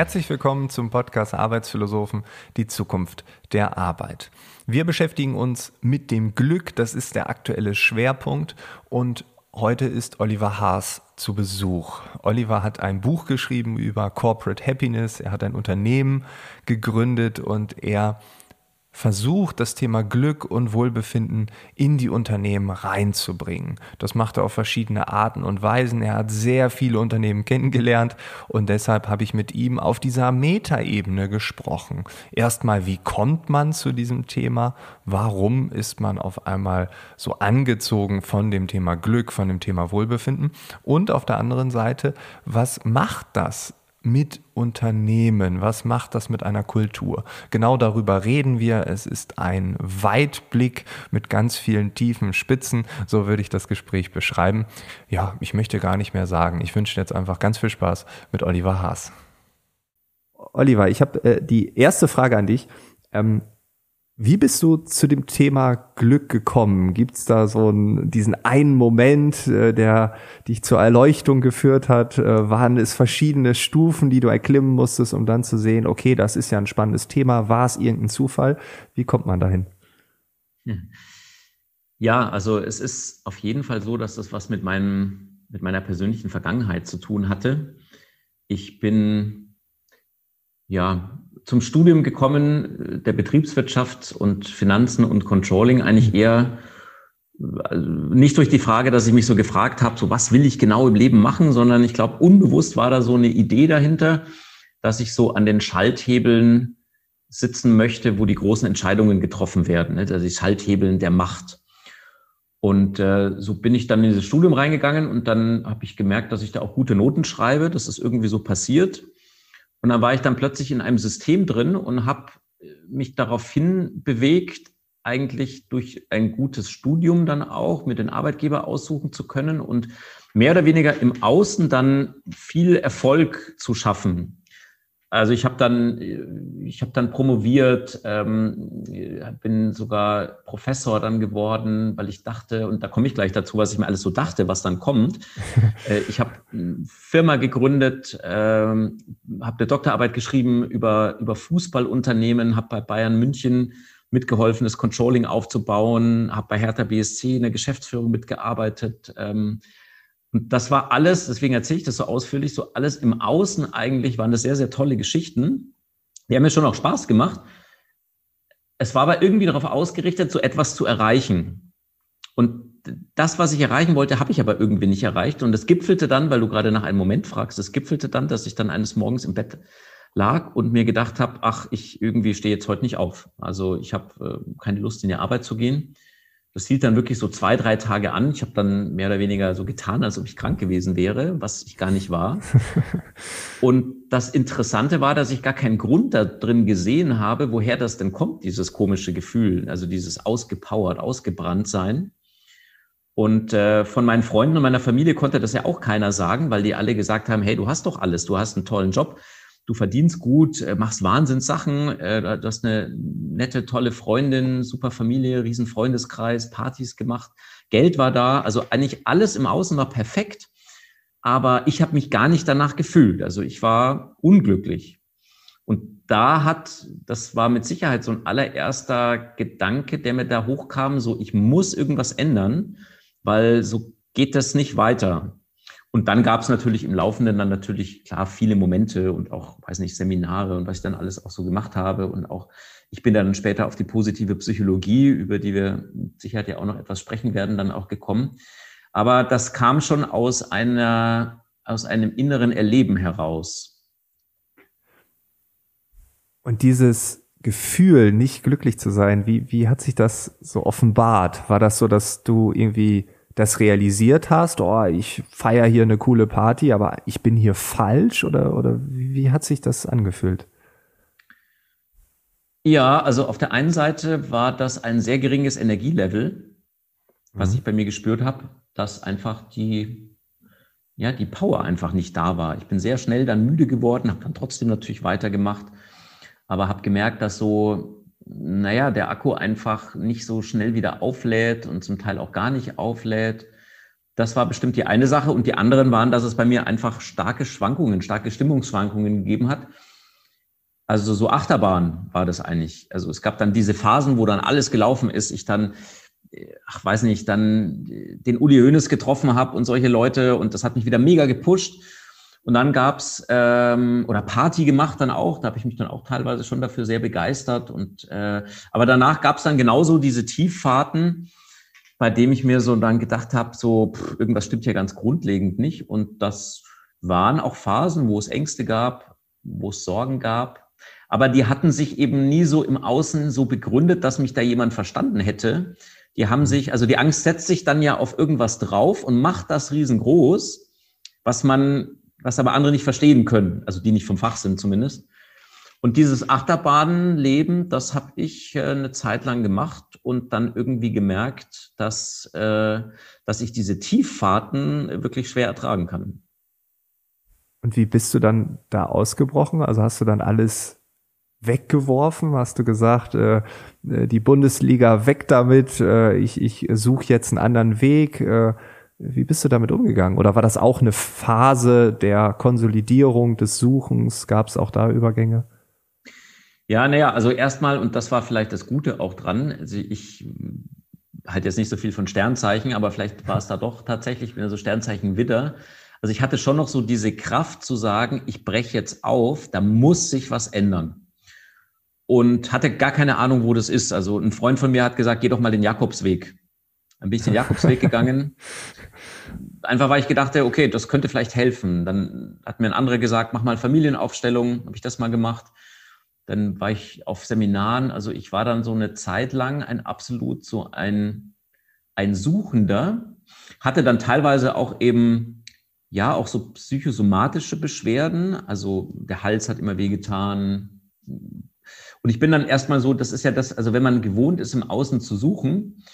Herzlich willkommen zum Podcast Arbeitsphilosophen, die Zukunft der Arbeit. Wir beschäftigen uns mit dem Glück, das ist der aktuelle Schwerpunkt und heute ist Oliver Haas zu Besuch. Oliver hat ein Buch geschrieben über Corporate Happiness, er hat ein Unternehmen gegründet und er versucht, das Thema Glück und Wohlbefinden in die Unternehmen reinzubringen. Das macht er auf verschiedene Arten und Weisen. Er hat sehr viele Unternehmen kennengelernt und deshalb habe ich mit ihm auf dieser Metaebene gesprochen. Erstmal, wie kommt man zu diesem Thema? Warum ist man auf einmal so angezogen von dem Thema Glück, von dem Thema Wohlbefinden? Und auf der anderen Seite, was macht das mit Unternehmen? Was macht das mit einer Kultur? Genau darüber reden wir. Es ist ein Weitblick mit ganz vielen tiefen Spitzen. So würde ich das Gespräch beschreiben. Ja, ich möchte gar nicht mehr sagen. Ich wünsche jetzt einfach ganz viel Spaß mit Oliver Haas. Oliver, ich habe äh, die erste Frage an dich. Ähm, wie bist du zu dem Thema Glück gekommen? Gibt es da so einen, diesen einen Moment, äh, der dich zur Erleuchtung geführt hat? Äh, waren es verschiedene Stufen, die du erklimmen musstest, um dann zu sehen, okay, das ist ja ein spannendes Thema. War es irgendein Zufall? Wie kommt man dahin? Hm. Ja, also es ist auf jeden Fall so, dass das was mit, meinem, mit meiner persönlichen Vergangenheit zu tun hatte. Ich bin ja zum Studium gekommen, äh, der Betriebswirtschaft und Finanzen und Controlling eigentlich eher also nicht durch die Frage, dass ich mich so gefragt habe, so was will ich genau im Leben machen, sondern ich glaube, unbewusst war da so eine Idee dahinter, dass ich so an den Schalthebeln sitzen möchte, wo die großen Entscheidungen getroffen werden, ne? also die Schalthebeln der Macht. Und äh, so bin ich dann in dieses Studium reingegangen und dann habe ich gemerkt, dass ich da auch gute Noten schreibe. Das ist irgendwie so passiert. Und dann war ich dann plötzlich in einem System drin und habe mich daraufhin bewegt, eigentlich durch ein gutes Studium dann auch mit den Arbeitgeber aussuchen zu können und mehr oder weniger im Außen dann viel Erfolg zu schaffen. Also ich habe dann, ich habe dann promoviert, ähm, bin sogar Professor dann geworden, weil ich dachte, und da komme ich gleich dazu, was ich mir alles so dachte, was dann kommt. äh, ich habe eine Firma gegründet, ähm, habe eine Doktorarbeit geschrieben über, über Fußballunternehmen, habe bei Bayern München mitgeholfen, das Controlling aufzubauen, habe bei Hertha BSC in der Geschäftsführung mitgearbeitet. Ähm, und das war alles, deswegen erzähle ich das so ausführlich, so alles im Außen eigentlich waren das sehr, sehr tolle Geschichten. Die haben mir schon auch Spaß gemacht. Es war aber irgendwie darauf ausgerichtet, so etwas zu erreichen. Und das, was ich erreichen wollte, habe ich aber irgendwie nicht erreicht. Und es gipfelte dann, weil du gerade nach einem Moment fragst, es gipfelte dann, dass ich dann eines Morgens im Bett lag und mir gedacht habe, ach, ich irgendwie stehe jetzt heute nicht auf. Also ich habe äh, keine Lust, in die Arbeit zu gehen. Das hielt dann wirklich so zwei, drei Tage an. Ich habe dann mehr oder weniger so getan, als ob ich krank gewesen wäre, was ich gar nicht war. Und das Interessante war, dass ich gar keinen Grund da drin gesehen habe, woher das denn kommt, dieses komische Gefühl, also dieses ausgepowert, ausgebrannt sein. Und äh, von meinen Freunden und meiner Familie konnte das ja auch keiner sagen, weil die alle gesagt haben, hey, du hast doch alles, du hast einen tollen Job, du verdienst gut, äh, machst Wahnsinnssachen, äh, du hast eine nette, tolle Freundin, super Familie, riesen Freundeskreis, Partys gemacht, Geld war da, also eigentlich alles im Außen war perfekt, aber ich habe mich gar nicht danach gefühlt. Also ich war unglücklich. Und da hat, das war mit Sicherheit so ein allererster Gedanke, der mir da hochkam, so ich muss irgendwas ändern, weil so geht das nicht weiter. Und dann gab es natürlich im Laufenden dann natürlich klar viele Momente und auch, weiß nicht, Seminare und was ich dann alles auch so gemacht habe. Und auch, ich bin dann später auf die positive Psychologie, über die wir sicher ja auch noch etwas sprechen werden, dann auch gekommen. Aber das kam schon aus einer, aus einem inneren Erleben heraus. Und dieses Gefühl, nicht glücklich zu sein, wie, wie hat sich das so offenbart? War das so, dass du irgendwie das realisiert hast, oh, ich feiere hier eine coole Party, aber ich bin hier falsch oder, oder wie, wie hat sich das angefühlt? Ja, also auf der einen Seite war das ein sehr geringes Energielevel, was mhm. ich bei mir gespürt habe, dass einfach die, ja, die Power einfach nicht da war. Ich bin sehr schnell dann müde geworden, habe dann trotzdem natürlich weitergemacht, aber habe gemerkt, dass so, naja, der Akku einfach nicht so schnell wieder auflädt und zum Teil auch gar nicht auflädt. Das war bestimmt die eine Sache. Und die anderen waren, dass es bei mir einfach starke Schwankungen, starke Stimmungsschwankungen gegeben hat. Also so Achterbahn war das eigentlich. Also es gab dann diese Phasen, wo dann alles gelaufen ist. Ich dann ach weiß nicht, dann den Uli Hoeneß getroffen habe und solche Leute und das hat mich wieder mega gepusht. Und dann gab's ähm, oder Party gemacht dann auch, da habe ich mich dann auch teilweise schon dafür sehr begeistert. Und äh, aber danach gab's dann genauso diese Tieffahrten, bei dem ich mir so dann gedacht habe, so pff, irgendwas stimmt hier ganz grundlegend nicht. Und das waren auch Phasen, wo es Ängste gab, wo es Sorgen gab. Aber die hatten sich eben nie so im Außen so begründet, dass mich da jemand verstanden hätte, die haben mhm. sich, also die Angst setzt sich dann ja auf irgendwas drauf und macht das riesengroß, was man, was aber andere nicht verstehen können, also die nicht vom Fach sind zumindest. Und dieses Achterbahnleben, das habe ich äh, eine Zeit lang gemacht und dann irgendwie gemerkt, dass, äh, dass ich diese Tieffahrten wirklich schwer ertragen kann. Und wie bist du dann da ausgebrochen? Also hast du dann alles weggeworfen? Hast du gesagt, äh, die Bundesliga weg damit, ich, ich suche jetzt einen anderen Weg? Wie bist du damit umgegangen? Oder war das auch eine Phase der Konsolidierung, des Suchens? Gab es auch da Übergänge? Ja, naja, also erstmal, und das war vielleicht das Gute auch dran, also ich halt jetzt nicht so viel von Sternzeichen, aber vielleicht war es da doch tatsächlich, wenn so Sternzeichen Widder. Also ich hatte schon noch so diese Kraft zu sagen, ich breche jetzt auf, da muss sich was ändern und hatte gar keine Ahnung, wo das ist. Also ein Freund von mir hat gesagt, geh doch mal den Jakobsweg. Dann bin ich den Jakobsweg gegangen. Einfach weil ich gedachte, okay, das könnte vielleicht helfen. Dann hat mir ein anderer gesagt, mach mal Familienaufstellung, habe ich das mal gemacht. Dann war ich auf Seminaren, also ich war dann so eine Zeit lang ein absolut so ein, ein Suchender, hatte dann teilweise auch eben, ja, auch so psychosomatische Beschwerden, also der Hals hat immer wehgetan, und ich bin dann erstmal so, das ist ja das, also wenn man gewohnt ist, im Außen zu suchen,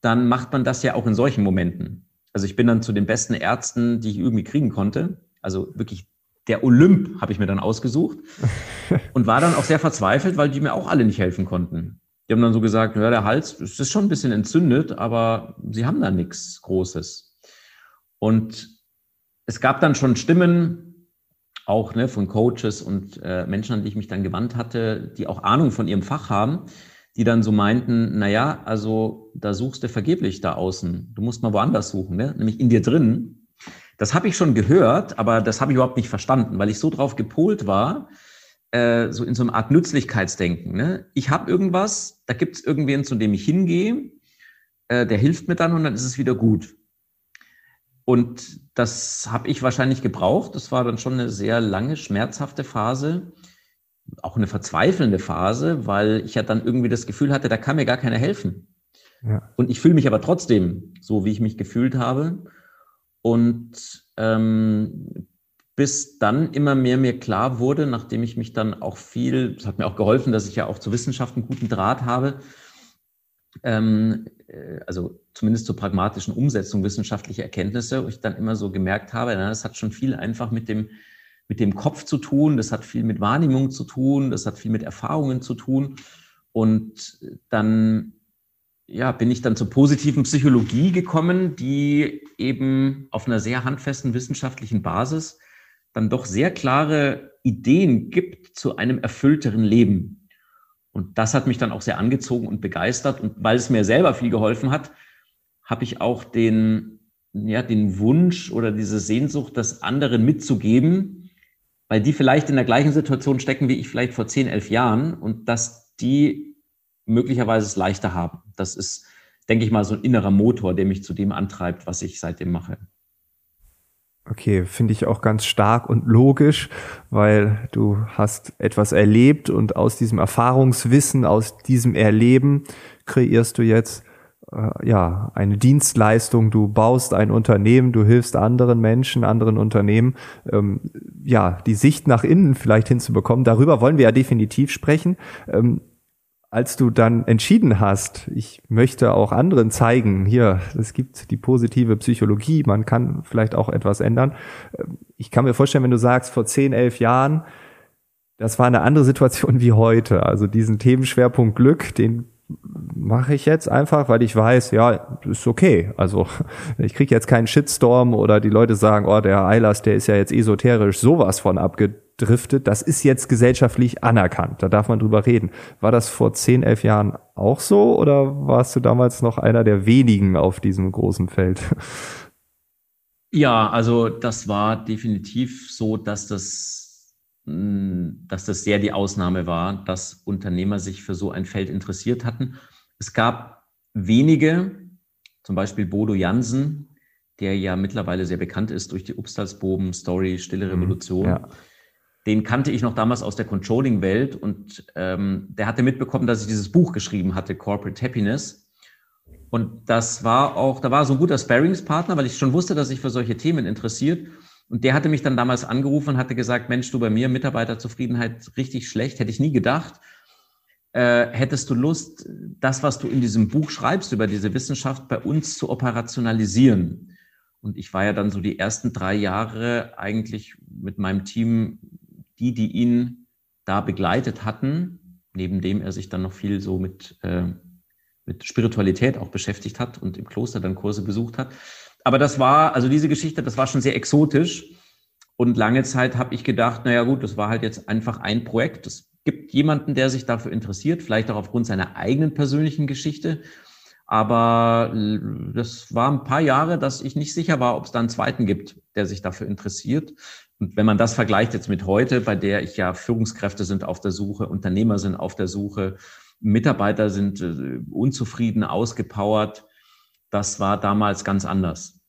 dann macht man das ja auch in solchen Momenten. Also ich bin dann zu den besten Ärzten, die ich irgendwie kriegen konnte. Also wirklich der Olymp habe ich mir dann ausgesucht und war dann auch sehr verzweifelt, weil die mir auch alle nicht helfen konnten. Die haben dann so gesagt, ja, der Hals, ist schon ein bisschen entzündet, aber sie haben da nichts Großes. Und es gab dann schon Stimmen, auch ne, von Coaches und äh, Menschen, an die ich mich dann gewandt hatte, die auch Ahnung von ihrem Fach haben, die dann so meinten, na ja, also da suchst du vergeblich da außen. Du musst mal woanders suchen, ne? nämlich in dir drin. Das habe ich schon gehört, aber das habe ich überhaupt nicht verstanden, weil ich so drauf gepolt war, äh, so in so einer Art Nützlichkeitsdenken. Ne? Ich habe irgendwas, da gibt es irgendwen, zu dem ich hingehe, äh, der hilft mir dann und dann ist es wieder gut. Und das habe ich wahrscheinlich gebraucht. Das war dann schon eine sehr lange, schmerzhafte Phase, auch eine verzweifelnde Phase, weil ich ja dann irgendwie das Gefühl hatte, da kann mir gar keiner helfen. Ja. Und ich fühle mich aber trotzdem so, wie ich mich gefühlt habe. Und ähm, bis dann immer mehr mir klar wurde, nachdem ich mich dann auch viel, es hat mir auch geholfen, dass ich ja auch zur Wissenschaft einen guten Draht habe, ähm, äh, also zumindest zur pragmatischen Umsetzung wissenschaftlicher Erkenntnisse, wo ich dann immer so gemerkt habe, na, das hat schon viel einfach mit dem, mit dem Kopf zu tun, das hat viel mit Wahrnehmung zu tun, das hat viel mit Erfahrungen zu tun. Und dann ja, bin ich dann zur positiven Psychologie gekommen, die eben auf einer sehr handfesten wissenschaftlichen Basis dann doch sehr klare Ideen gibt zu einem erfüllteren Leben. Und das hat mich dann auch sehr angezogen und begeistert. Und weil es mir selber viel geholfen hat, habe ich auch den, ja, den Wunsch oder diese Sehnsucht, das anderen mitzugeben, weil die vielleicht in der gleichen Situation stecken wie ich vielleicht vor 10, 11 Jahren und dass die möglicherweise es leichter haben. Das ist, denke ich mal, so ein innerer Motor, der mich zu dem antreibt, was ich seitdem mache. Okay, finde ich auch ganz stark und logisch, weil du hast etwas erlebt und aus diesem Erfahrungswissen, aus diesem Erleben kreierst du jetzt äh, ja eine Dienstleistung. Du baust ein Unternehmen, du hilfst anderen Menschen, anderen Unternehmen, ähm, ja die Sicht nach innen vielleicht hinzubekommen. Darüber wollen wir ja definitiv sprechen. Ähm, als du dann entschieden hast, ich möchte auch anderen zeigen, hier, es gibt die positive Psychologie, man kann vielleicht auch etwas ändern. Ich kann mir vorstellen, wenn du sagst, vor zehn, elf Jahren, das war eine andere Situation wie heute. Also diesen Themenschwerpunkt Glück, den mache ich jetzt einfach, weil ich weiß, ja, ist okay. Also ich kriege jetzt keinen Shitstorm oder die Leute sagen, oh, der Eilers, der ist ja jetzt esoterisch sowas von abge driftet, das ist jetzt gesellschaftlich anerkannt. Da darf man drüber reden. War das vor 10, 11 Jahren auch so oder warst du damals noch einer der wenigen auf diesem großen Feld? Ja, also das war definitiv so, dass das, dass das sehr die Ausnahme war, dass Unternehmer sich für so ein Feld interessiert hatten. Es gab wenige, zum Beispiel Bodo Jansen, der ja mittlerweile sehr bekannt ist durch die Upstalsboben Story Stille mhm, Revolution. Ja den kannte ich noch damals aus der Controlling-Welt und ähm, der hatte mitbekommen, dass ich dieses Buch geschrieben hatte, Corporate Happiness. Und das war auch, da war so ein guter Sparringspartner, weil ich schon wusste, dass sich für solche Themen interessiert. Und der hatte mich dann damals angerufen und hatte gesagt, Mensch, du bei mir Mitarbeiterzufriedenheit richtig schlecht, hätte ich nie gedacht. Äh, hättest du Lust, das, was du in diesem Buch schreibst über diese Wissenschaft, bei uns zu operationalisieren? Und ich war ja dann so die ersten drei Jahre eigentlich mit meinem Team die, die ihn da begleitet hatten, neben dem er sich dann noch viel so mit, äh, mit Spiritualität auch beschäftigt hat und im Kloster dann Kurse besucht hat. Aber das war, also diese Geschichte, das war schon sehr exotisch. Und lange Zeit habe ich gedacht, naja gut, das war halt jetzt einfach ein Projekt. Es gibt jemanden, der sich dafür interessiert, vielleicht auch aufgrund seiner eigenen persönlichen Geschichte. Aber das war ein paar Jahre, dass ich nicht sicher war, ob es da einen zweiten gibt, der sich dafür interessiert. Und wenn man das vergleicht jetzt mit heute, bei der ich ja Führungskräfte sind auf der Suche, Unternehmer sind auf der Suche, Mitarbeiter sind äh, unzufrieden, ausgepowert, das war damals ganz anders.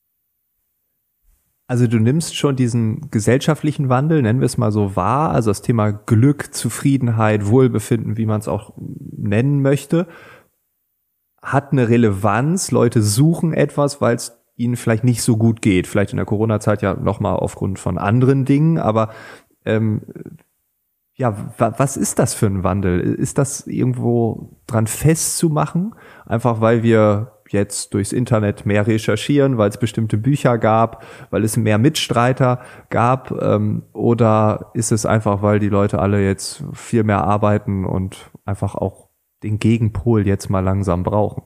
Also du nimmst schon diesen gesellschaftlichen Wandel, nennen wir es mal so wahr, also das Thema Glück, Zufriedenheit, Wohlbefinden, wie man es auch nennen möchte, hat eine Relevanz. Leute suchen etwas, weil es ihnen vielleicht nicht so gut geht. Vielleicht in der Corona-Zeit ja nochmal aufgrund von anderen Dingen, aber ähm, ja, was ist das für ein Wandel? Ist das irgendwo dran festzumachen? Einfach weil wir jetzt durchs Internet mehr recherchieren, weil es bestimmte Bücher gab, weil es mehr Mitstreiter gab? Ähm, oder ist es einfach, weil die Leute alle jetzt viel mehr arbeiten und einfach auch den Gegenpol jetzt mal langsam brauchen?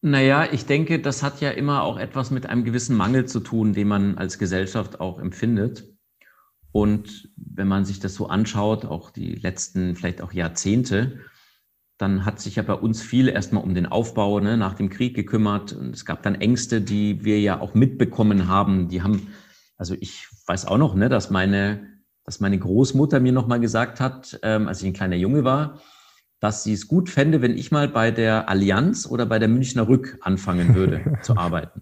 Naja, ich denke, das hat ja immer auch etwas mit einem gewissen Mangel zu tun, den man als Gesellschaft auch empfindet. Und wenn man sich das so anschaut, auch die letzten vielleicht auch Jahrzehnte, dann hat sich ja bei uns viel erstmal um den Aufbau ne, nach dem Krieg gekümmert. Und es gab dann Ängste, die wir ja auch mitbekommen haben. Die haben, also ich weiß auch noch, ne, dass meine, dass meine Großmutter mir nochmal gesagt hat, ähm, als ich ein kleiner Junge war, dass sie es gut fände, wenn ich mal bei der Allianz oder bei der Münchner Rück anfangen würde zu arbeiten.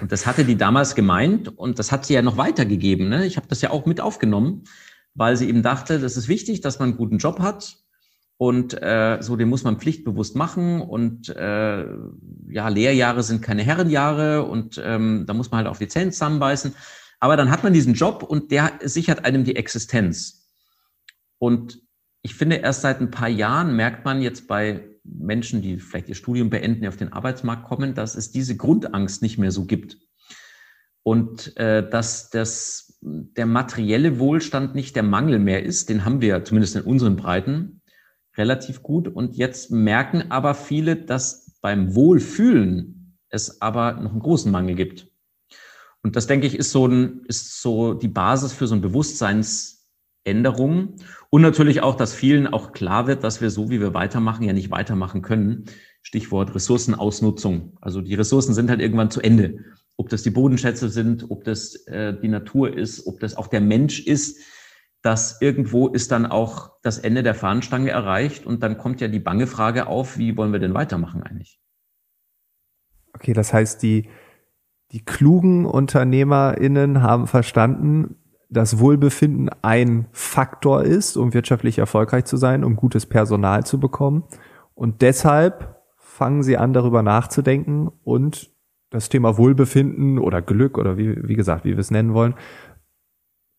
Und das hatte die damals gemeint und das hat sie ja noch weitergegeben. Ne? Ich habe das ja auch mit aufgenommen, weil sie eben dachte, das ist wichtig, dass man einen guten Job hat und äh, so den muss man pflichtbewusst machen und äh, ja Lehrjahre sind keine Herrenjahre und ähm, da muss man halt auf Zähne zusammenbeißen. Aber dann hat man diesen Job und der sichert einem die Existenz. Und ich finde, erst seit ein paar Jahren merkt man jetzt bei Menschen, die vielleicht ihr Studium beenden, die auf den Arbeitsmarkt kommen, dass es diese Grundangst nicht mehr so gibt. Und äh, dass das, der materielle Wohlstand nicht der Mangel mehr ist, den haben wir zumindest in unseren Breiten relativ gut. Und jetzt merken aber viele, dass beim Wohlfühlen es aber noch einen großen Mangel gibt. Und das, denke ich, ist so, ein, ist so die Basis für so ein Bewusstseinsänderung. Und natürlich auch, dass vielen auch klar wird, dass wir so, wie wir weitermachen, ja nicht weitermachen können. Stichwort Ressourcenausnutzung. Also die Ressourcen sind halt irgendwann zu Ende. Ob das die Bodenschätze sind, ob das äh, die Natur ist, ob das auch der Mensch ist, dass irgendwo ist dann auch das Ende der Fahnenstange erreicht und dann kommt ja die bange Frage auf, wie wollen wir denn weitermachen eigentlich? Okay, das heißt, die, die klugen UnternehmerInnen haben verstanden, das Wohlbefinden ein Faktor ist, um wirtschaftlich erfolgreich zu sein, um gutes Personal zu bekommen. Und deshalb fangen sie an, darüber nachzudenken und das Thema Wohlbefinden oder Glück oder wie, wie gesagt, wie wir es nennen wollen,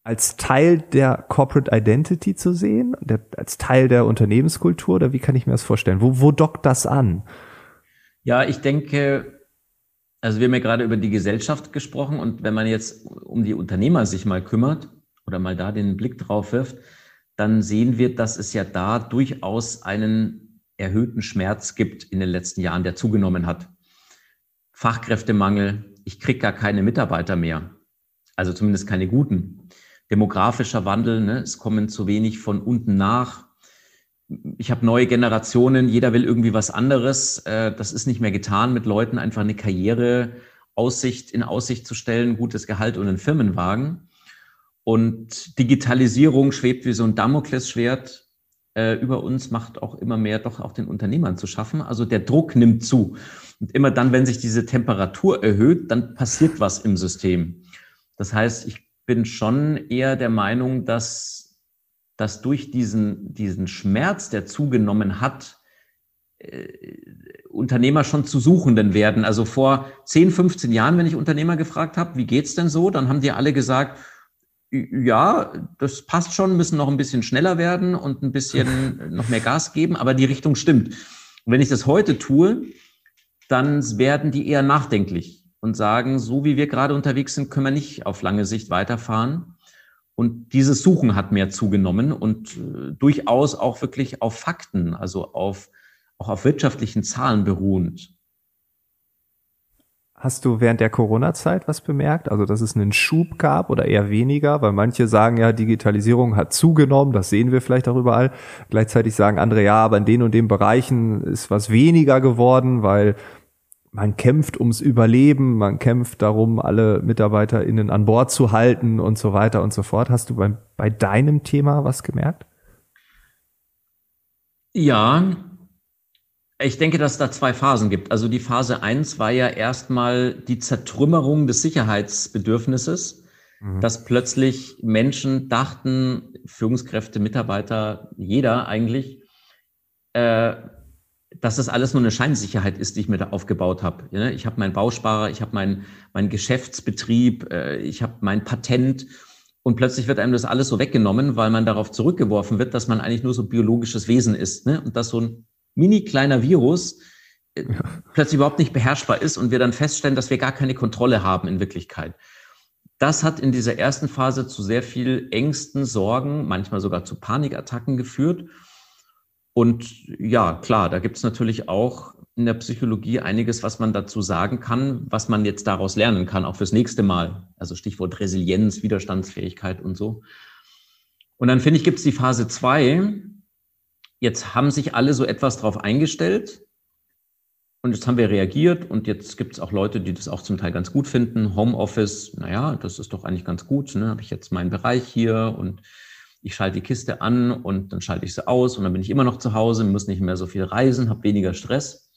als Teil der Corporate Identity zu sehen, der, als Teil der Unternehmenskultur oder wie kann ich mir das vorstellen? Wo, wo dockt das an? Ja, ich denke, also wir haben ja gerade über die Gesellschaft gesprochen und wenn man jetzt um die Unternehmer sich mal kümmert oder mal da den Blick drauf wirft, dann sehen wir, dass es ja da durchaus einen erhöhten Schmerz gibt in den letzten Jahren, der zugenommen hat. Fachkräftemangel, ich kriege gar keine Mitarbeiter mehr, also zumindest keine guten. Demografischer Wandel, ne? es kommen zu wenig von unten nach. Ich habe neue Generationen, jeder will irgendwie was anderes. Äh, das ist nicht mehr getan, mit Leuten einfach eine Karriere Aussicht, in Aussicht zu stellen, gutes Gehalt und einen Firmenwagen. Und Digitalisierung schwebt wie so ein Damoklesschwert äh, über uns, macht auch immer mehr doch auch den Unternehmern zu schaffen. Also der Druck nimmt zu. Und immer dann, wenn sich diese Temperatur erhöht, dann passiert was im System. Das heißt, ich bin schon eher der Meinung, dass, dass durch diesen, diesen Schmerz, der zugenommen hat, äh, Unternehmer schon zu Suchenden werden. Also vor 10, 15 Jahren, wenn ich Unternehmer gefragt habe, wie geht's denn so, dann haben die alle gesagt, ja, das passt schon, müssen noch ein bisschen schneller werden und ein bisschen noch mehr Gas geben, aber die Richtung stimmt. Und wenn ich das heute tue, dann werden die eher nachdenklich und sagen, so wie wir gerade unterwegs sind, können wir nicht auf lange Sicht weiterfahren. Und dieses Suchen hat mehr zugenommen und äh, durchaus auch wirklich auf Fakten, also auf, auch auf wirtschaftlichen Zahlen beruhend. Hast du während der Corona-Zeit was bemerkt? Also, dass es einen Schub gab oder eher weniger? Weil manche sagen ja, Digitalisierung hat zugenommen, das sehen wir vielleicht auch überall. Gleichzeitig sagen andere, ja, aber in den und den Bereichen ist was weniger geworden, weil man kämpft ums Überleben, man kämpft darum, alle MitarbeiterInnen an Bord zu halten und so weiter und so fort. Hast du bei, bei deinem Thema was gemerkt? Ja, ich denke, dass es da zwei Phasen gibt. Also die Phase eins war ja erstmal die Zertrümmerung des Sicherheitsbedürfnisses, mhm. dass plötzlich Menschen dachten, Führungskräfte, Mitarbeiter, jeder eigentlich, äh, dass das alles nur eine Scheinsicherheit ist, die ich mir da aufgebaut habe. Ich habe meinen Bausparer, ich habe meinen mein Geschäftsbetrieb, äh, ich habe mein Patent und plötzlich wird einem das alles so weggenommen, weil man darauf zurückgeworfen wird, dass man eigentlich nur so biologisches Wesen ist ne? und dass so ein mini kleiner Virus äh, ja. plötzlich überhaupt nicht beherrschbar ist und wir dann feststellen, dass wir gar keine Kontrolle haben in Wirklichkeit. Das hat in dieser ersten Phase zu sehr viel Ängsten, Sorgen, manchmal sogar zu Panikattacken geführt. Und ja, klar, da gibt es natürlich auch in der Psychologie einiges, was man dazu sagen kann, was man jetzt daraus lernen kann, auch fürs nächste Mal. Also Stichwort Resilienz, Widerstandsfähigkeit und so. Und dann finde ich, gibt es die Phase zwei, Jetzt haben sich alle so etwas drauf eingestellt und jetzt haben wir reagiert und jetzt gibt es auch Leute, die das auch zum Teil ganz gut finden. Homeoffice, naja, das ist doch eigentlich ganz gut. Ne? Habe ich jetzt meinen Bereich hier und ich schalte die Kiste an und dann schalte ich sie aus und dann bin ich immer noch zu Hause, muss nicht mehr so viel reisen, habe weniger Stress.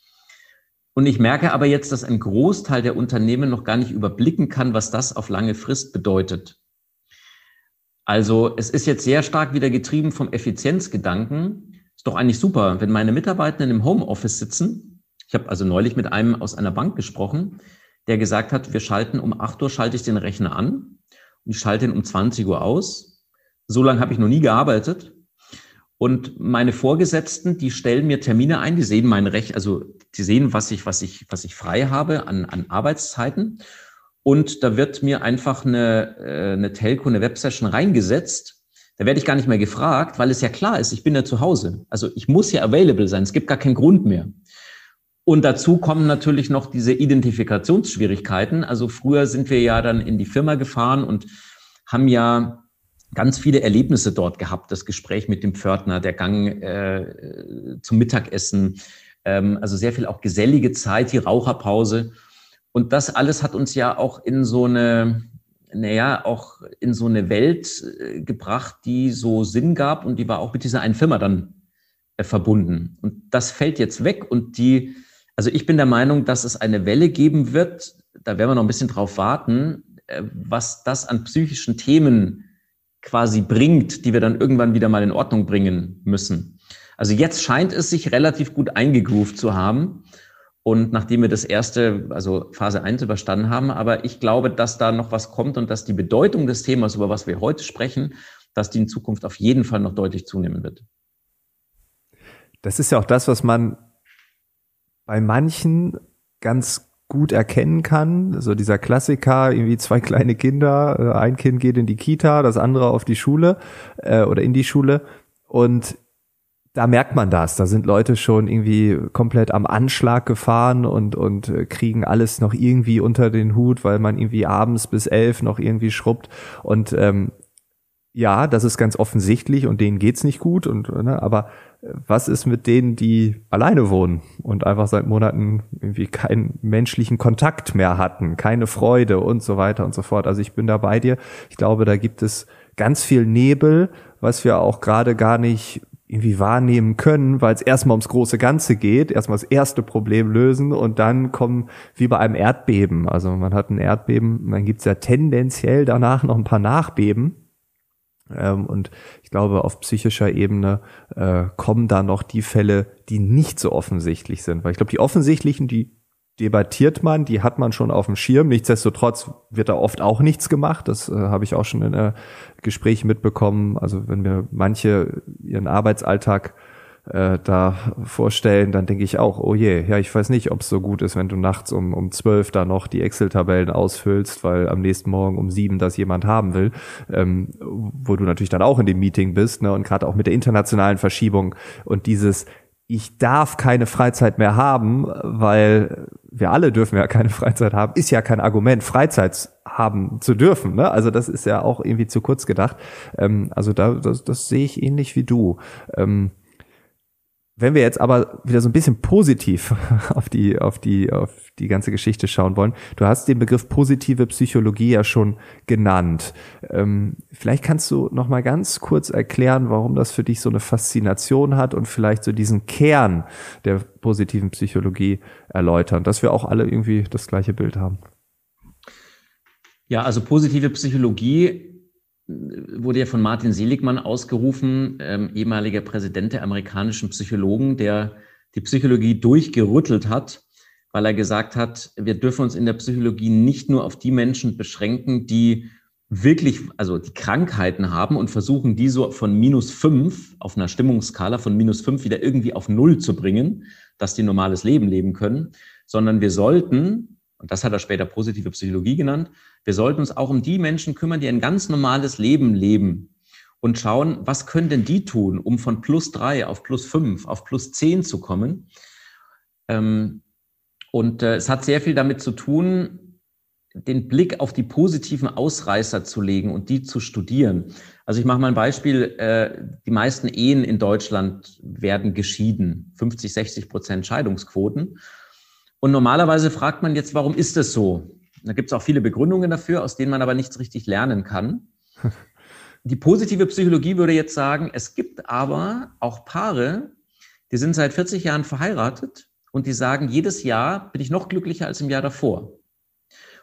Und ich merke aber jetzt, dass ein Großteil der Unternehmen noch gar nicht überblicken kann, was das auf lange Frist bedeutet. Also es ist jetzt sehr stark wieder getrieben vom Effizienzgedanken. Ist doch eigentlich super, wenn meine Mitarbeitenden im Homeoffice sitzen. Ich habe also neulich mit einem aus einer Bank gesprochen, der gesagt hat, wir schalten um 8 Uhr schalte ich den Rechner an und ich schalte ihn um 20 Uhr aus. So lange habe ich noch nie gearbeitet. Und meine Vorgesetzten, die stellen mir Termine ein, die sehen mein Recht, also die sehen, was ich, was ich, was ich frei habe an, an Arbeitszeiten. Und da wird mir einfach eine, äh, eine Telco, eine Websession reingesetzt da werde ich gar nicht mehr gefragt, weil es ja klar ist, ich bin ja zu Hause. Also ich muss ja available sein. Es gibt gar keinen Grund mehr. Und dazu kommen natürlich noch diese Identifikationsschwierigkeiten. Also früher sind wir ja dann in die Firma gefahren und haben ja ganz viele Erlebnisse dort gehabt. Das Gespräch mit dem Pförtner, der Gang äh, zum Mittagessen, ähm, also sehr viel auch gesellige Zeit, die Raucherpause. Und das alles hat uns ja auch in so eine naja, auch in so eine Welt äh, gebracht, die so Sinn gab und die war auch mit dieser einen Firma dann äh, verbunden. Und das fällt jetzt weg und die, also ich bin der Meinung, dass es eine Welle geben wird, da werden wir noch ein bisschen drauf warten, äh, was das an psychischen Themen quasi bringt, die wir dann irgendwann wieder mal in Ordnung bringen müssen. Also jetzt scheint es sich relativ gut eingegroovt zu haben. Und nachdem wir das erste, also Phase 1 überstanden haben, aber ich glaube, dass da noch was kommt und dass die Bedeutung des Themas, über was wir heute sprechen, dass die in Zukunft auf jeden Fall noch deutlich zunehmen wird. Das ist ja auch das, was man bei manchen ganz gut erkennen kann. So dieser Klassiker, irgendwie zwei kleine Kinder, äh, ein Kind geht in die Kita, das andere auf die Schule äh, oder in die Schule. Und da merkt man das. Da sind Leute schon irgendwie komplett am Anschlag gefahren und, und äh, kriegen alles noch irgendwie unter den Hut, weil man irgendwie abends bis elf noch irgendwie schrubbt. Und ähm, ja, das ist ganz offensichtlich und denen geht's nicht gut. Und ne, aber was ist mit denen, die alleine wohnen und einfach seit Monaten irgendwie keinen menschlichen Kontakt mehr hatten, keine Freude und so weiter und so fort. Also ich bin da bei dir. Ich glaube, da gibt es ganz viel Nebel, was wir auch gerade gar nicht irgendwie wahrnehmen können, weil es erstmal ums große Ganze geht, erstmal das erste Problem lösen und dann kommen wie bei einem Erdbeben. Also man hat ein Erdbeben, dann gibt's ja tendenziell danach noch ein paar Nachbeben. Ähm, und ich glaube, auf psychischer Ebene äh, kommen da noch die Fälle, die nicht so offensichtlich sind. Weil ich glaube, die offensichtlichen, die debattiert man, die hat man schon auf dem Schirm. Nichtsdestotrotz wird da oft auch nichts gemacht. Das äh, habe ich auch schon in äh, Gesprächen mitbekommen. Also wenn mir manche ihren Arbeitsalltag äh, da vorstellen, dann denke ich auch, oh je, ja, ich weiß nicht, ob es so gut ist, wenn du nachts um, um zwölf da noch die Excel-Tabellen ausfüllst, weil am nächsten Morgen um sieben das jemand haben will, ähm, wo du natürlich dann auch in dem Meeting bist, ne, und gerade auch mit der internationalen Verschiebung und dieses ich darf keine Freizeit mehr haben, weil wir alle dürfen ja keine Freizeit haben, ist ja kein Argument, Freizeit haben zu dürfen. Ne? Also das ist ja auch irgendwie zu kurz gedacht. Ähm, also da, das, das sehe ich ähnlich wie du. Ähm, wenn wir jetzt aber wieder so ein bisschen positiv auf die, auf die, auf die ganze Geschichte schauen wollen, du hast den Begriff positive Psychologie ja schon genannt. Ähm, vielleicht kannst du noch mal ganz kurz erklären, warum das für dich so eine Faszination hat und vielleicht so diesen Kern der positiven Psychologie erläutern, dass wir auch alle irgendwie das gleiche Bild haben. Ja, also positive Psychologie wurde ja von Martin Seligmann ausgerufen, ähm, ehemaliger Präsident der amerikanischen Psychologen, der die Psychologie durchgerüttelt hat, weil er gesagt hat, wir dürfen uns in der Psychologie nicht nur auf die Menschen beschränken, die wirklich, also die Krankheiten haben und versuchen, die so von minus fünf auf einer Stimmungsskala von minus fünf wieder irgendwie auf null zu bringen, dass die normales Leben leben können, sondern wir sollten und das hat er später positive Psychologie genannt, wir sollten uns auch um die Menschen kümmern, die ein ganz normales Leben leben und schauen, was können denn die tun, um von plus drei auf plus fünf, auf plus zehn zu kommen. Ähm, und äh, es hat sehr viel damit zu tun, den Blick auf die positiven Ausreißer zu legen und die zu studieren. Also ich mache mal ein Beispiel. Äh, die meisten Ehen in Deutschland werden geschieden. 50, 60 Prozent Scheidungsquoten. Und normalerweise fragt man jetzt, warum ist das so? Da gibt es auch viele Begründungen dafür, aus denen man aber nichts richtig lernen kann. Die positive Psychologie würde jetzt sagen, es gibt aber auch Paare, die sind seit 40 Jahren verheiratet und die sagen, jedes Jahr bin ich noch glücklicher als im Jahr davor.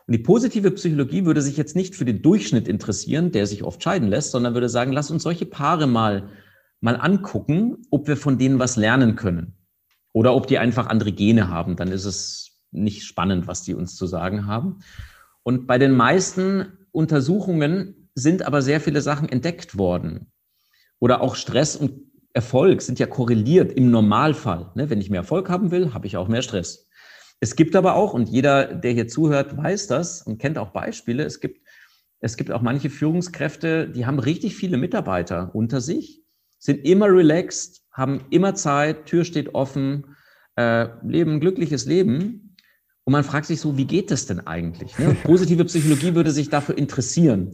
Und die positive Psychologie würde sich jetzt nicht für den Durchschnitt interessieren, der sich oft scheiden lässt, sondern würde sagen, lass uns solche Paare mal, mal angucken, ob wir von denen was lernen können. Oder ob die einfach andere Gene haben, dann ist es nicht spannend, was die uns zu sagen haben. Und bei den meisten Untersuchungen sind aber sehr viele Sachen entdeckt worden. Oder auch Stress und Erfolg sind ja korreliert im Normalfall. Ne? Wenn ich mehr Erfolg haben will, habe ich auch mehr Stress. Es gibt aber auch, und jeder, der hier zuhört, weiß das und kennt auch Beispiele, es gibt, es gibt auch manche Führungskräfte, die haben richtig viele Mitarbeiter unter sich, sind immer relaxed, haben immer Zeit, Tür steht offen, äh, leben ein glückliches Leben. Und man fragt sich so, wie geht das denn eigentlich? Ne? Positive Psychologie würde sich dafür interessieren.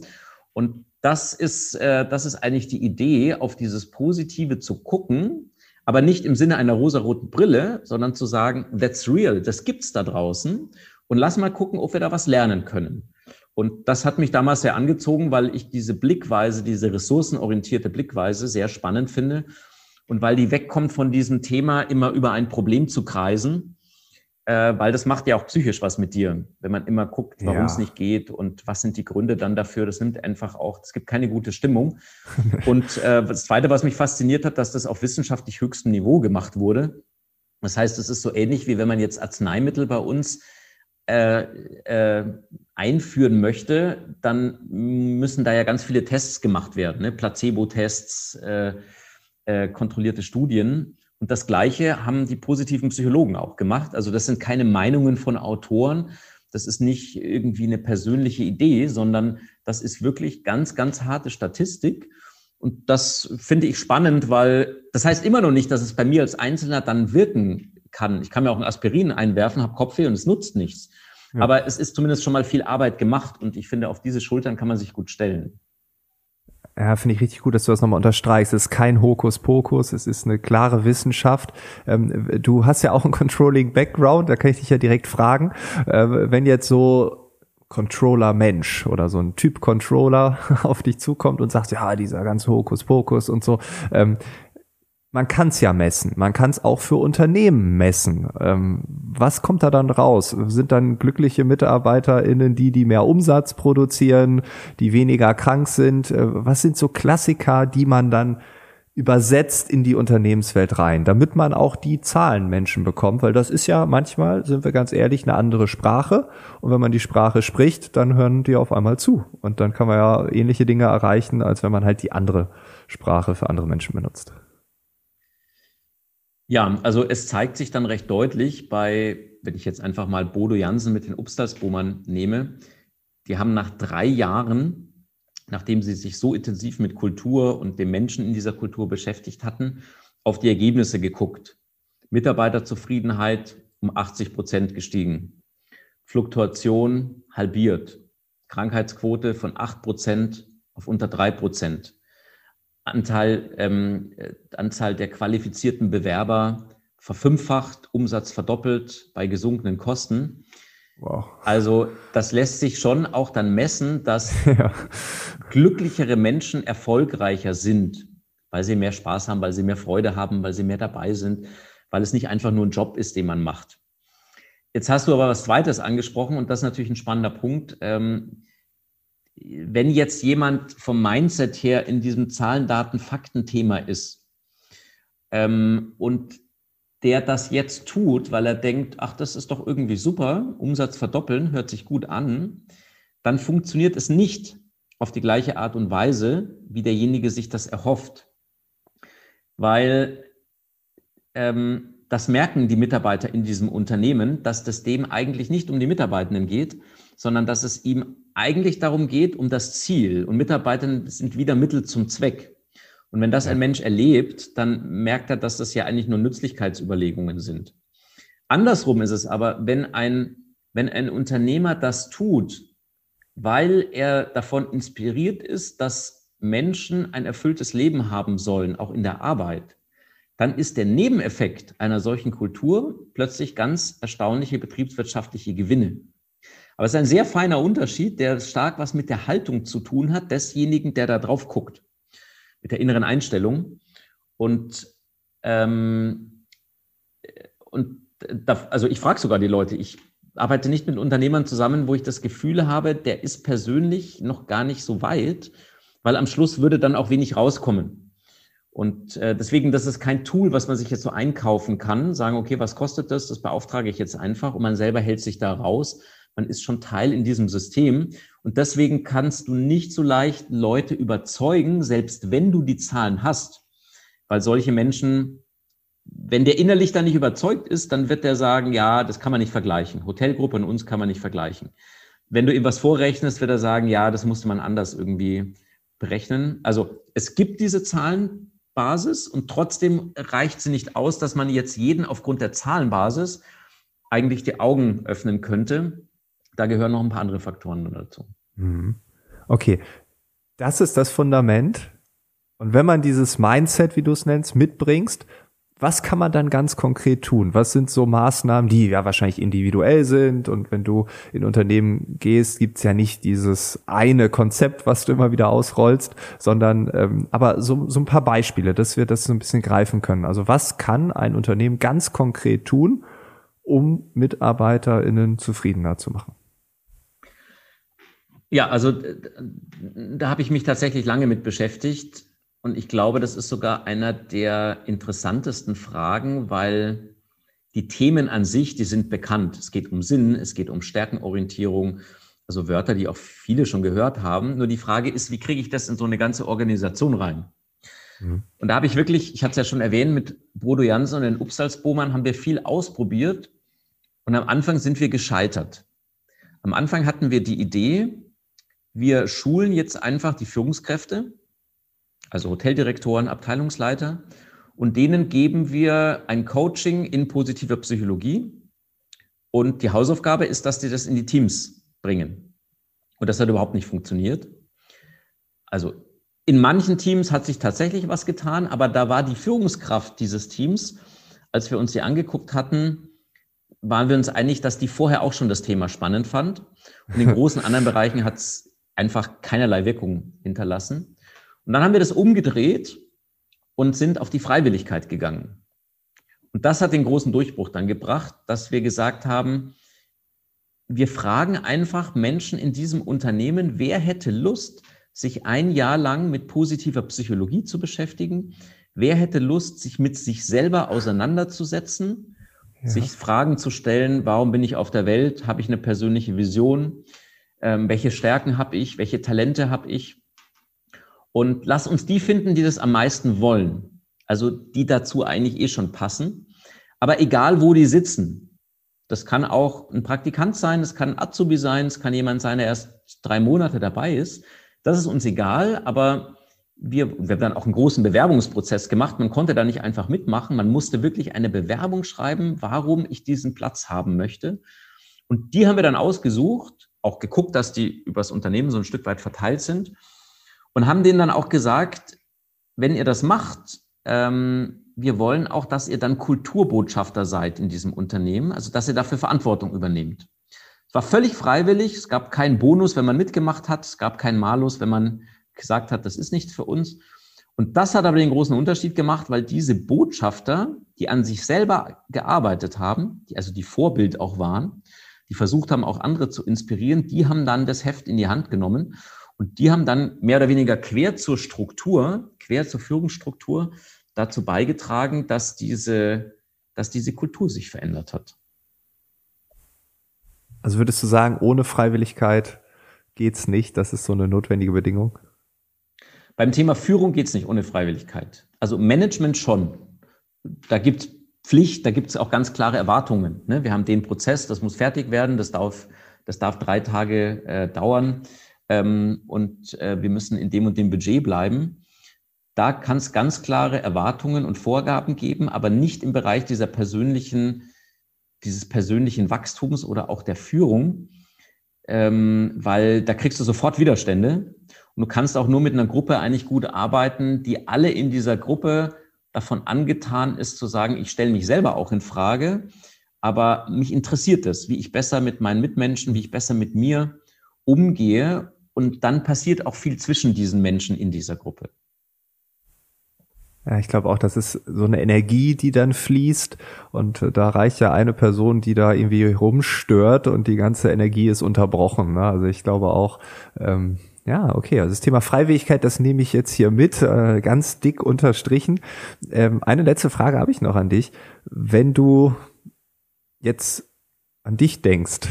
Und das ist, äh, das ist eigentlich die Idee, auf dieses Positive zu gucken, aber nicht im Sinne einer rosaroten Brille, sondern zu sagen, that's real, das gibt's da draußen. Und lass mal gucken, ob wir da was lernen können. Und das hat mich damals sehr angezogen, weil ich diese Blickweise, diese ressourcenorientierte Blickweise sehr spannend finde und weil die wegkommt von diesem Thema, immer über ein Problem zu kreisen, äh, weil das macht ja auch psychisch was mit dir, wenn man immer guckt, warum ja. es nicht geht und was sind die Gründe dann dafür. Das nimmt einfach auch, es gibt keine gute Stimmung. und äh, das Zweite, was mich fasziniert hat, dass das auf wissenschaftlich höchstem Niveau gemacht wurde. Das heißt, es ist so ähnlich wie wenn man jetzt Arzneimittel bei uns äh, äh, einführen möchte, dann müssen da ja ganz viele Tests gemacht werden, ne? Placebo-Tests, äh, kontrollierte Studien. Und das Gleiche haben die positiven Psychologen auch gemacht. Also das sind keine Meinungen von Autoren, das ist nicht irgendwie eine persönliche Idee, sondern das ist wirklich ganz, ganz harte Statistik. Und das finde ich spannend, weil das heißt immer noch nicht, dass es bei mir als Einzelner dann wirken kann. Ich kann mir auch ein Aspirin einwerfen, habe Kopfweh und es nutzt nichts. Ja. Aber es ist zumindest schon mal viel Arbeit gemacht und ich finde, auf diese Schultern kann man sich gut stellen. Ja, finde ich richtig gut, dass du das nochmal unterstreichst. Es ist kein Hokuspokus, es ist eine klare Wissenschaft. Ähm, du hast ja auch einen Controlling-Background, da kann ich dich ja direkt fragen. Äh, wenn jetzt so Controller Mensch oder so ein Typ Controller auf dich zukommt und sagt, ja, dieser ganze Hokuspokus und so, ähm, man kann es ja messen. Man kann es auch für Unternehmen messen. Ähm, was kommt da dann raus? Sind dann glückliche MitarbeiterInnen die, die mehr Umsatz produzieren, die weniger krank sind? Äh, was sind so Klassiker, die man dann übersetzt in die Unternehmenswelt rein, damit man auch die Zahlenmenschen bekommt, weil das ist ja manchmal, sind wir ganz ehrlich, eine andere Sprache. Und wenn man die Sprache spricht, dann hören die auf einmal zu. Und dann kann man ja ähnliche Dinge erreichen, als wenn man halt die andere Sprache für andere Menschen benutzt. Ja, also es zeigt sich dann recht deutlich bei, wenn ich jetzt einfach mal Bodo Jansen mit den Upstalsboomern nehme, die haben nach drei Jahren, nachdem sie sich so intensiv mit Kultur und dem Menschen in dieser Kultur beschäftigt hatten, auf die Ergebnisse geguckt. Mitarbeiterzufriedenheit um 80 Prozent gestiegen. Fluktuation halbiert. Krankheitsquote von 8 Prozent auf unter 3 Prozent. Anteil, ähm, äh, Anzahl der qualifizierten Bewerber verfünffacht, Umsatz verdoppelt bei gesunkenen Kosten. Wow. Also das lässt sich schon auch dann messen, dass ja. glücklichere Menschen erfolgreicher sind, weil sie mehr Spaß haben, weil sie mehr Freude haben, weil sie mehr dabei sind, weil es nicht einfach nur ein Job ist, den man macht. Jetzt hast du aber was Zweites angesprochen und das ist natürlich ein spannender Punkt. Ähm, wenn jetzt jemand vom Mindset her in diesem Zahlen, Daten, Fakten-Thema ist ähm, und der das jetzt tut, weil er denkt, ach, das ist doch irgendwie super, Umsatz verdoppeln, hört sich gut an, dann funktioniert es nicht auf die gleiche Art und Weise, wie derjenige sich das erhofft. Weil ähm, das merken die Mitarbeiter in diesem Unternehmen, dass das dem eigentlich nicht um die Mitarbeitenden geht, sondern dass es ihm eigentlich darum geht, um das Ziel. Und Mitarbeiter sind wieder Mittel zum Zweck. Und wenn das ein Mensch erlebt, dann merkt er, dass das ja eigentlich nur Nützlichkeitsüberlegungen sind. Andersrum ist es aber, wenn ein, wenn ein Unternehmer das tut, weil er davon inspiriert ist, dass Menschen ein erfülltes Leben haben sollen, auch in der Arbeit, dann ist der Nebeneffekt einer solchen Kultur plötzlich ganz erstaunliche betriebswirtschaftliche Gewinne. Aber es ist ein sehr feiner Unterschied, der stark was mit der Haltung zu tun hat, desjenigen, der da drauf guckt, mit der inneren Einstellung. Und, ähm, und da, also ich frage sogar die Leute, ich arbeite nicht mit Unternehmern zusammen, wo ich das Gefühl habe, der ist persönlich noch gar nicht so weit, weil am Schluss würde dann auch wenig rauskommen. Und äh, deswegen, das ist kein Tool, was man sich jetzt so einkaufen kann, sagen, okay, was kostet das? Das beauftrage ich jetzt einfach und man selber hält sich da raus, man ist schon Teil in diesem System. Und deswegen kannst du nicht so leicht Leute überzeugen, selbst wenn du die Zahlen hast. Weil solche Menschen, wenn der innerlich da nicht überzeugt ist, dann wird der sagen, ja, das kann man nicht vergleichen. Hotelgruppe und uns kann man nicht vergleichen. Wenn du ihm was vorrechnest, wird er sagen, ja, das musste man anders irgendwie berechnen. Also es gibt diese Zahlenbasis und trotzdem reicht sie nicht aus, dass man jetzt jeden aufgrund der Zahlenbasis eigentlich die Augen öffnen könnte da gehören noch ein paar andere Faktoren dazu. Mhm. Okay, das ist das Fundament. Und wenn man dieses Mindset, wie du es nennst, mitbringst, was kann man dann ganz konkret tun? Was sind so Maßnahmen, die ja wahrscheinlich individuell sind? Und wenn du in Unternehmen gehst, gibt's ja nicht dieses eine Konzept, was du immer wieder ausrollst, sondern ähm, aber so, so ein paar Beispiele, dass wir das so ein bisschen greifen können. Also was kann ein Unternehmen ganz konkret tun, um MitarbeiterInnen zufriedener zu machen? Ja, also da habe ich mich tatsächlich lange mit beschäftigt und ich glaube, das ist sogar einer der interessantesten Fragen, weil die Themen an sich, die sind bekannt. Es geht um Sinn, es geht um Stärkenorientierung, also Wörter, die auch viele schon gehört haben. Nur die Frage ist, wie kriege ich das in so eine ganze Organisation rein? Mhm. Und da habe ich wirklich, ich hatte es ja schon erwähnt, mit Bodo Jansen und den Upsalsbohmann haben wir viel ausprobiert. Und am Anfang sind wir gescheitert. Am Anfang hatten wir die Idee, wir schulen jetzt einfach die Führungskräfte, also Hoteldirektoren, Abteilungsleiter, und denen geben wir ein Coaching in positiver Psychologie. Und die Hausaufgabe ist, dass die das in die Teams bringen. Und das hat überhaupt nicht funktioniert. Also in manchen Teams hat sich tatsächlich was getan, aber da war die Führungskraft dieses Teams, als wir uns die angeguckt hatten, waren wir uns einig, dass die vorher auch schon das Thema spannend fand. Und in großen anderen Bereichen hat es einfach keinerlei Wirkung hinterlassen. Und dann haben wir das umgedreht und sind auf die Freiwilligkeit gegangen. Und das hat den großen Durchbruch dann gebracht, dass wir gesagt haben, wir fragen einfach Menschen in diesem Unternehmen, wer hätte Lust, sich ein Jahr lang mit positiver Psychologie zu beschäftigen? Wer hätte Lust, sich mit sich selber auseinanderzusetzen, ja. sich Fragen zu stellen, warum bin ich auf der Welt? Habe ich eine persönliche Vision? Ähm, welche Stärken habe ich? Welche Talente habe ich? Und lass uns die finden, die das am meisten wollen. Also die dazu eigentlich eh schon passen. Aber egal, wo die sitzen. Das kann auch ein Praktikant sein, es kann ein Azubi sein, es kann jemand sein, der erst drei Monate dabei ist. Das ist uns egal, aber wir, wir haben dann auch einen großen Bewerbungsprozess gemacht. Man konnte da nicht einfach mitmachen. Man musste wirklich eine Bewerbung schreiben, warum ich diesen Platz haben möchte. Und die haben wir dann ausgesucht, auch geguckt, dass die übers Unternehmen so ein Stück weit verteilt sind und haben denen dann auch gesagt, wenn ihr das macht, ähm, wir wollen auch, dass ihr dann Kulturbotschafter seid in diesem Unternehmen, also dass ihr dafür Verantwortung übernehmt. Es war völlig freiwillig, es gab keinen Bonus, wenn man mitgemacht hat, es gab keinen Malus, wenn man gesagt hat, das ist nichts für uns. Und das hat aber den großen Unterschied gemacht, weil diese Botschafter, die an sich selber gearbeitet haben, die also die Vorbild auch waren, die versucht haben, auch andere zu inspirieren, die haben dann das Heft in die Hand genommen und die haben dann mehr oder weniger quer zur Struktur, quer zur Führungsstruktur dazu beigetragen, dass diese, dass diese Kultur sich verändert hat. Also würdest du sagen, ohne Freiwilligkeit geht's nicht? Das ist so eine notwendige Bedingung? Beim Thema Führung geht's nicht ohne Freiwilligkeit. Also Management schon. Da gibt's Pflicht, da gibt's auch ganz klare Erwartungen. Ne? Wir haben den Prozess, das muss fertig werden, das darf, das darf drei Tage äh, dauern ähm, und äh, wir müssen in dem und dem Budget bleiben. Da kann es ganz klare Erwartungen und Vorgaben geben, aber nicht im Bereich dieser persönlichen, dieses persönlichen Wachstums oder auch der Führung, ähm, weil da kriegst du sofort Widerstände. Und du kannst auch nur mit einer Gruppe eigentlich gut arbeiten, die alle in dieser Gruppe davon angetan ist, zu sagen, ich stelle mich selber auch in Frage, aber mich interessiert es, wie ich besser mit meinen Mitmenschen, wie ich besser mit mir umgehe und dann passiert auch viel zwischen diesen Menschen in dieser Gruppe. Ja, ich glaube auch, das ist so eine Energie, die dann fließt und da reicht ja eine Person, die da irgendwie rumstört und die ganze Energie ist unterbrochen. Ne? Also ich glaube auch, ähm, ja, okay, also das Thema Freiwilligkeit, das nehme ich jetzt hier mit, äh, ganz dick unterstrichen. Ähm, eine letzte Frage habe ich noch an dich. Wenn du jetzt an dich denkst,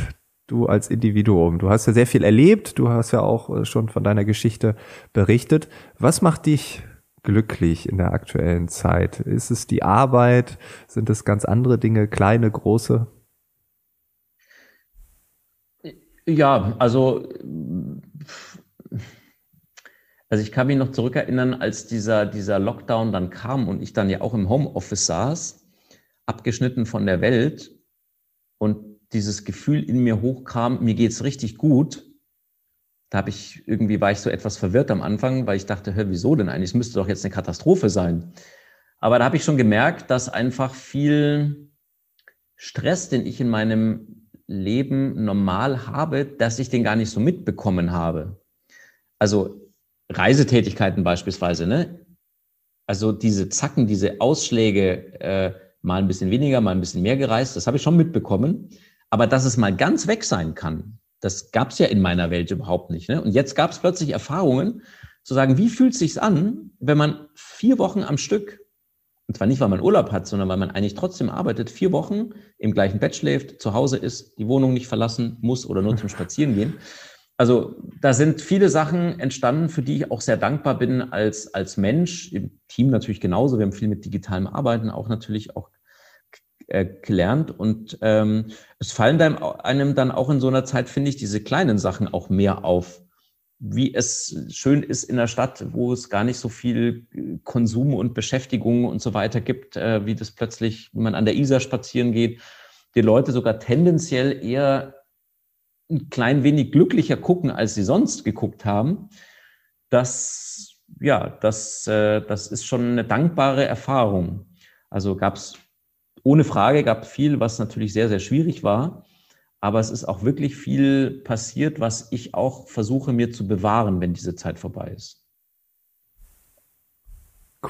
du als Individuum. Du hast ja sehr viel erlebt, du hast ja auch äh, schon von deiner Geschichte berichtet. Was macht dich glücklich in der aktuellen Zeit? Ist es die Arbeit? Sind es ganz andere Dinge, kleine, große? Ja, also, also ich kann mich noch zurückerinnern, als dieser, dieser Lockdown dann kam und ich dann ja auch im Homeoffice saß, abgeschnitten von der Welt und dieses Gefühl in mir hochkam, mir geht's richtig gut, da habe ich irgendwie war ich so etwas verwirrt am Anfang, weil ich dachte, hör, wieso denn eigentlich? Es müsste doch jetzt eine Katastrophe sein. Aber da habe ich schon gemerkt, dass einfach viel Stress, den ich in meinem Leben normal habe, dass ich den gar nicht so mitbekommen habe. Also Reisetätigkeiten beispielsweise, ne? Also diese Zacken, diese Ausschläge, äh, mal ein bisschen weniger, mal ein bisschen mehr gereist, das habe ich schon mitbekommen. Aber dass es mal ganz weg sein kann, das gab es ja in meiner Welt überhaupt nicht. Ne? Und jetzt gab es plötzlich Erfahrungen, zu sagen, wie fühlt es sich an, wenn man vier Wochen am Stück und zwar nicht, weil man Urlaub hat, sondern weil man eigentlich trotzdem arbeitet, vier Wochen im gleichen Bett schläft, zu Hause ist, die Wohnung nicht verlassen muss oder nur zum Spazieren gehen. Also da sind viele Sachen entstanden, für die ich auch sehr dankbar bin als, als Mensch, im Team natürlich genauso. Wir haben viel mit digitalem Arbeiten auch natürlich auch äh, gelernt. Und ähm, es fallen einem dann auch in so einer Zeit, finde ich, diese kleinen Sachen auch mehr auf. Wie es schön ist in der Stadt, wo es gar nicht so viel Konsum und Beschäftigung und so weiter gibt, äh, wie das plötzlich, wenn man an der Isar spazieren geht, die Leute sogar tendenziell eher ein klein wenig glücklicher gucken, als sie sonst geguckt haben. Das, ja, das, äh, das ist schon eine dankbare Erfahrung. Also gab es ohne Frage, gab viel, was natürlich sehr, sehr schwierig war. Aber es ist auch wirklich viel passiert, was ich auch versuche mir zu bewahren, wenn diese Zeit vorbei ist.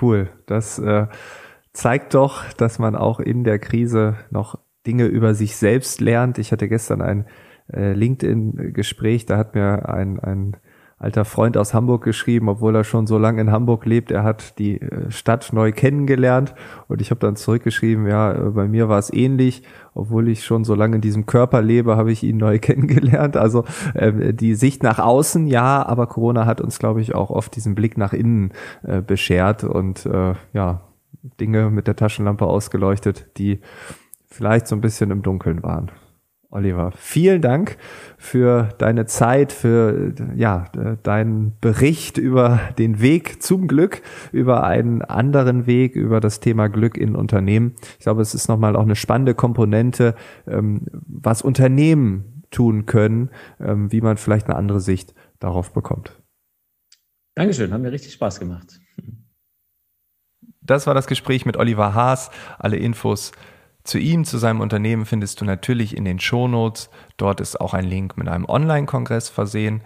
Cool. Das äh, zeigt doch, dass man auch in der Krise noch Dinge über sich selbst lernt. Ich hatte gestern ein äh, LinkedIn-Gespräch, da hat mir ein, ein alter Freund aus Hamburg geschrieben, obwohl er schon so lange in Hamburg lebt. Er hat die äh, Stadt neu kennengelernt und ich habe dann zurückgeschrieben, ja, äh, bei mir war es ähnlich, obwohl ich schon so lange in diesem Körper lebe, habe ich ihn neu kennengelernt. Also äh, die Sicht nach außen, ja, aber Corona hat uns, glaube ich, auch oft diesen Blick nach innen äh, beschert und äh, ja, Dinge mit der Taschenlampe ausgeleuchtet, die vielleicht so ein bisschen im Dunkeln waren. Oliver, vielen Dank für deine Zeit, für ja, deinen Bericht über den Weg zum Glück, über einen anderen Weg, über das Thema Glück in Unternehmen. Ich glaube, es ist nochmal auch eine spannende Komponente, ähm, was Unternehmen tun können, ähm, wie man vielleicht eine andere Sicht darauf bekommt. Dankeschön, hat mir richtig Spaß gemacht. Das war das Gespräch mit Oliver Haas. Alle Infos zu ihm, zu seinem Unternehmen findest du natürlich in den Shownotes. Dort ist auch ein Link mit einem Online-Kongress versehen.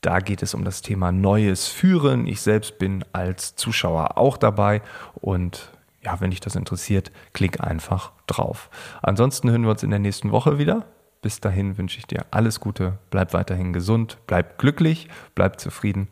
Da geht es um das Thema Neues Führen. Ich selbst bin als Zuschauer auch dabei und ja, wenn dich das interessiert, klick einfach drauf. Ansonsten hören wir uns in der nächsten Woche wieder. Bis dahin wünsche ich dir alles Gute, bleib weiterhin gesund, bleib glücklich, bleib zufrieden